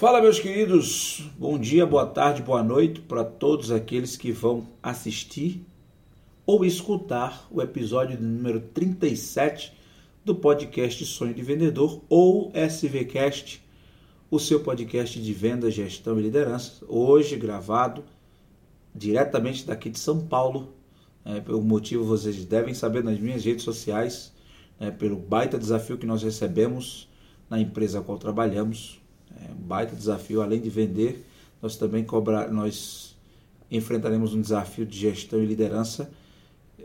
Fala, meus queridos. Bom dia, boa tarde, boa noite para todos aqueles que vão assistir ou escutar o episódio número 37 do podcast Sonho de Vendedor ou SVCast, o seu podcast de venda, gestão e liderança, hoje gravado diretamente daqui de São Paulo. É, pelo motivo vocês devem saber nas minhas redes sociais, é, pelo baita desafio que nós recebemos na empresa a qual trabalhamos, é um baita desafio, além de vender, nós também cobrar, nós enfrentaremos um desafio de gestão e liderança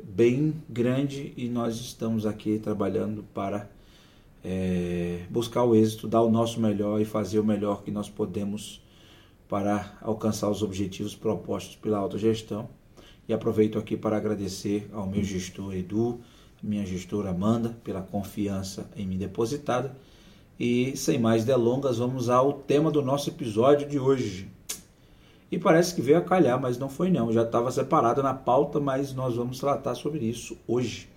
bem grande e nós estamos aqui trabalhando para é, buscar o êxito, dar o nosso melhor e fazer o melhor que nós podemos para alcançar os objetivos propostos pela autogestão. E aproveito aqui para agradecer ao meu gestor Edu, minha gestora Amanda, pela confiança em mim depositada e sem mais delongas, vamos ao tema do nosso episódio de hoje. E parece que veio a calhar, mas não foi não. Já estava separado na pauta, mas nós vamos tratar sobre isso hoje.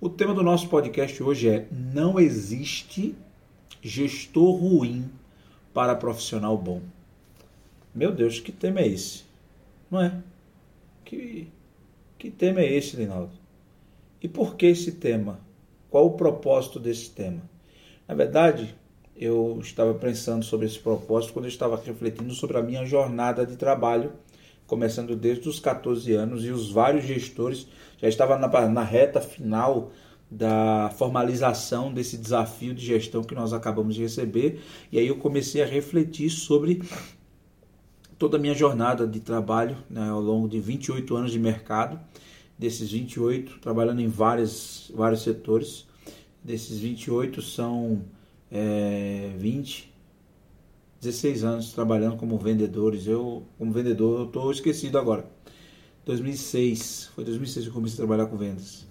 O tema do nosso podcast hoje é: Não existe gestor ruim para profissional bom. Meu Deus, que tema é esse? Não é? Que, que tema é esse, Linaldo? E por que esse tema? Qual o propósito desse tema? Na verdade, eu estava pensando sobre esse propósito quando eu estava refletindo sobre a minha jornada de trabalho, começando desde os 14 anos e os vários gestores já estavam na, na reta final da formalização desse desafio de gestão que nós acabamos de receber. E aí eu comecei a refletir sobre toda a minha jornada de trabalho né, ao longo de 28 anos de mercado. Desses 28, trabalhando em várias, vários setores. Desses 28 são é, 20, 16 anos trabalhando como vendedores. Eu, como vendedor, eu estou esquecido agora. 2006, foi 2006 que eu comecei a trabalhar com vendas.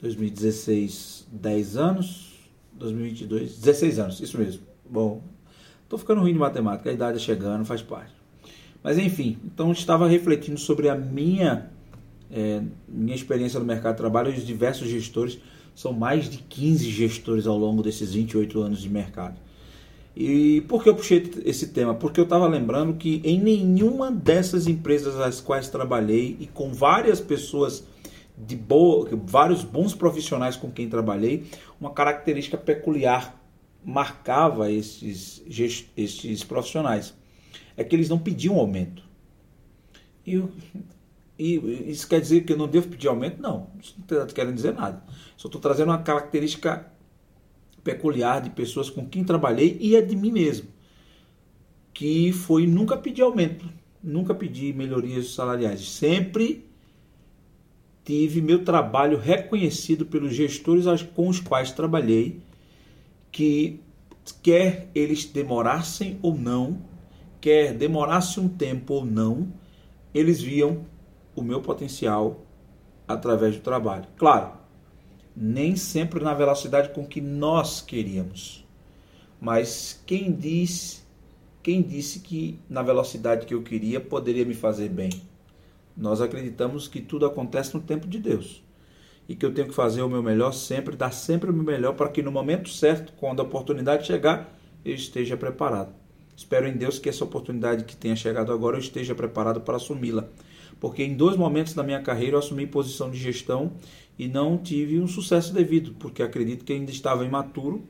2016, 10 anos. 2022, 16 anos, isso mesmo. Bom, estou ficando ruim de matemática, a idade é chegando, faz parte. Mas enfim, então estava refletindo sobre a minha, é, minha experiência no mercado de trabalho e os diversos gestores são mais de 15 gestores ao longo desses 28 anos de mercado. E por que eu puxei esse tema? Porque eu estava lembrando que em nenhuma dessas empresas às quais trabalhei e com várias pessoas de boa, vários bons profissionais com quem trabalhei, uma característica peculiar marcava esses, esses profissionais. É que eles não pediam aumento. E e isso quer dizer que eu não devo pedir aumento? Não, isso não está querendo dizer nada. Só estou trazendo uma característica peculiar de pessoas com quem trabalhei e é de mim mesmo. Que foi nunca pedir aumento, nunca pedi melhorias salariais. Sempre tive meu trabalho reconhecido pelos gestores com os quais trabalhei, que quer eles demorassem ou não, quer demorasse um tempo ou não, eles viam o meu potencial através do trabalho. Claro, nem sempre na velocidade com que nós queríamos. Mas quem disse, quem disse que na velocidade que eu queria poderia me fazer bem? Nós acreditamos que tudo acontece no tempo de Deus. E que eu tenho que fazer o meu melhor sempre, dar sempre o meu melhor para que no momento certo, quando a oportunidade chegar, eu esteja preparado. Espero em Deus que essa oportunidade que tenha chegado agora eu esteja preparado para assumi-la porque em dois momentos da minha carreira eu assumi posição de gestão e não tive um sucesso devido, porque acredito que ainda estava imaturo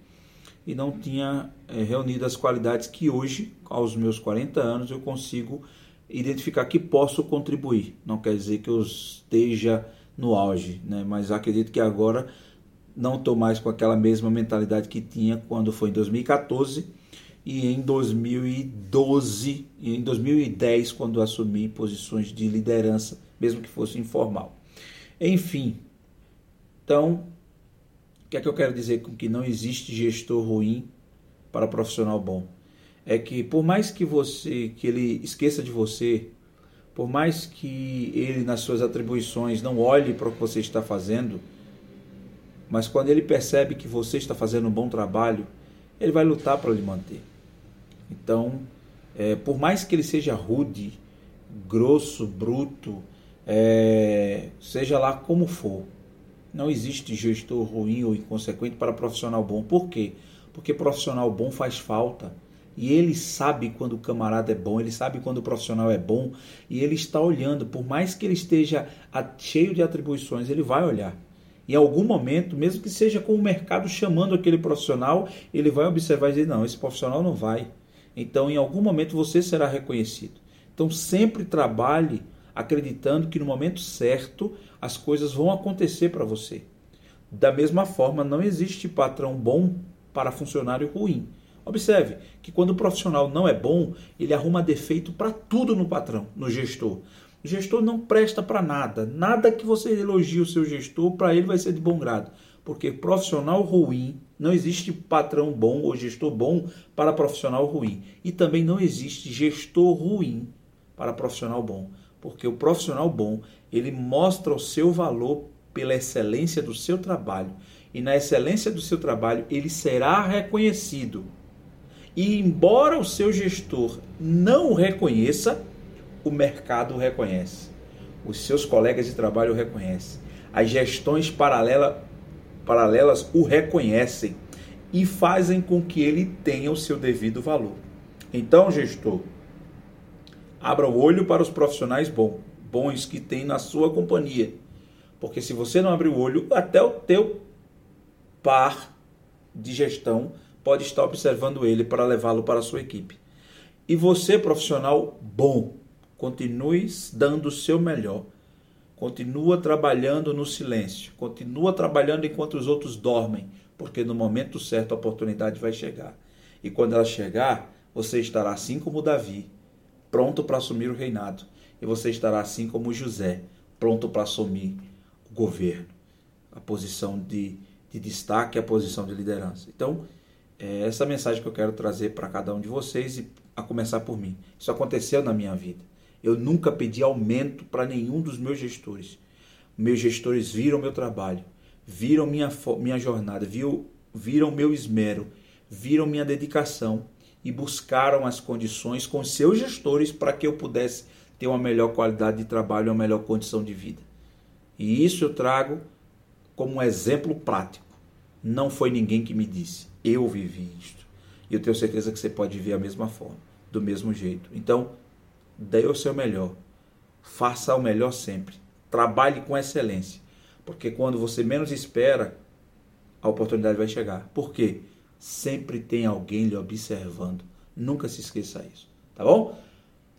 e não tinha é, reunido as qualidades que hoje, aos meus 40 anos, eu consigo identificar que posso contribuir. Não quer dizer que eu esteja no auge, né? mas acredito que agora não estou mais com aquela mesma mentalidade que tinha quando foi em 2014 e em 2012 e em 2010 quando assumi posições de liderança, mesmo que fosse informal. Enfim, então, o que é que eu quero dizer com que não existe gestor ruim para profissional bom? É que por mais que você, que ele esqueça de você, por mais que ele nas suas atribuições não olhe para o que você está fazendo, mas quando ele percebe que você está fazendo um bom trabalho, ele vai lutar para lhe manter. Então, é, por mais que ele seja rude, grosso, bruto, é, seja lá como for, não existe gestor ruim ou inconsequente para profissional bom. Por quê? Porque profissional bom faz falta. E ele sabe quando o camarada é bom, ele sabe quando o profissional é bom, e ele está olhando, por mais que ele esteja cheio de atribuições, ele vai olhar. Em algum momento, mesmo que seja com o mercado chamando aquele profissional, ele vai observar e dizer: não, esse profissional não vai. Então, em algum momento, você será reconhecido. Então, sempre trabalhe acreditando que no momento certo as coisas vão acontecer para você. Da mesma forma, não existe patrão bom para funcionário ruim. Observe que quando o profissional não é bom, ele arruma defeito para tudo no patrão, no gestor. O gestor não presta para nada. Nada que você elogie o seu gestor, para ele vai ser de bom grado. Porque profissional ruim, não existe patrão bom ou gestor bom para profissional ruim. E também não existe gestor ruim para profissional bom. Porque o profissional bom, ele mostra o seu valor pela excelência do seu trabalho. E na excelência do seu trabalho, ele será reconhecido. E embora o seu gestor não o reconheça, o mercado reconhece, os seus colegas de trabalho o reconhecem, as gestões paralela, paralelas o reconhecem e fazem com que ele tenha o seu devido valor. Então, gestor, abra o olho para os profissionais bons, bons que tem na sua companhia. Porque se você não abrir o olho, até o teu par de gestão pode estar observando ele para levá-lo para a sua equipe. E você, profissional bom, Continue dando o seu melhor. Continua trabalhando no silêncio. Continua trabalhando enquanto os outros dormem, porque no momento certo a oportunidade vai chegar. E quando ela chegar, você estará assim como Davi, pronto para assumir o reinado. E você estará assim como José, pronto para assumir o governo, a posição de, de destaque, a posição de liderança. Então, é essa mensagem que eu quero trazer para cada um de vocês e a começar por mim. Isso aconteceu na minha vida. Eu nunca pedi aumento para nenhum dos meus gestores. Meus gestores viram meu trabalho, viram minha, minha jornada, viram, viram meu esmero, viram minha dedicação e buscaram as condições com seus gestores para que eu pudesse ter uma melhor qualidade de trabalho, uma melhor condição de vida. E isso eu trago como um exemplo prático. Não foi ninguém que me disse, eu vivi isto. E eu tenho certeza que você pode viver a mesma forma, do mesmo jeito. Então, dê o seu melhor. Faça o melhor sempre. Trabalhe com excelência. Porque quando você menos espera, a oportunidade vai chegar. Por quê? Sempre tem alguém lhe observando. Nunca se esqueça isso. Tá bom?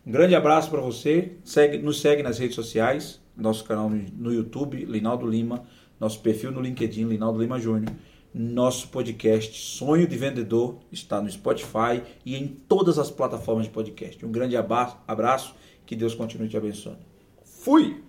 Um grande abraço para você. Segue, nos segue nas redes sociais, nosso canal no YouTube, Linaldo Lima, nosso perfil no LinkedIn, Linaldo Lima Júnior. Nosso podcast Sonho de Vendedor está no Spotify e em todas as plataformas de podcast. Um grande abraço, que Deus continue te abençoando. Fui!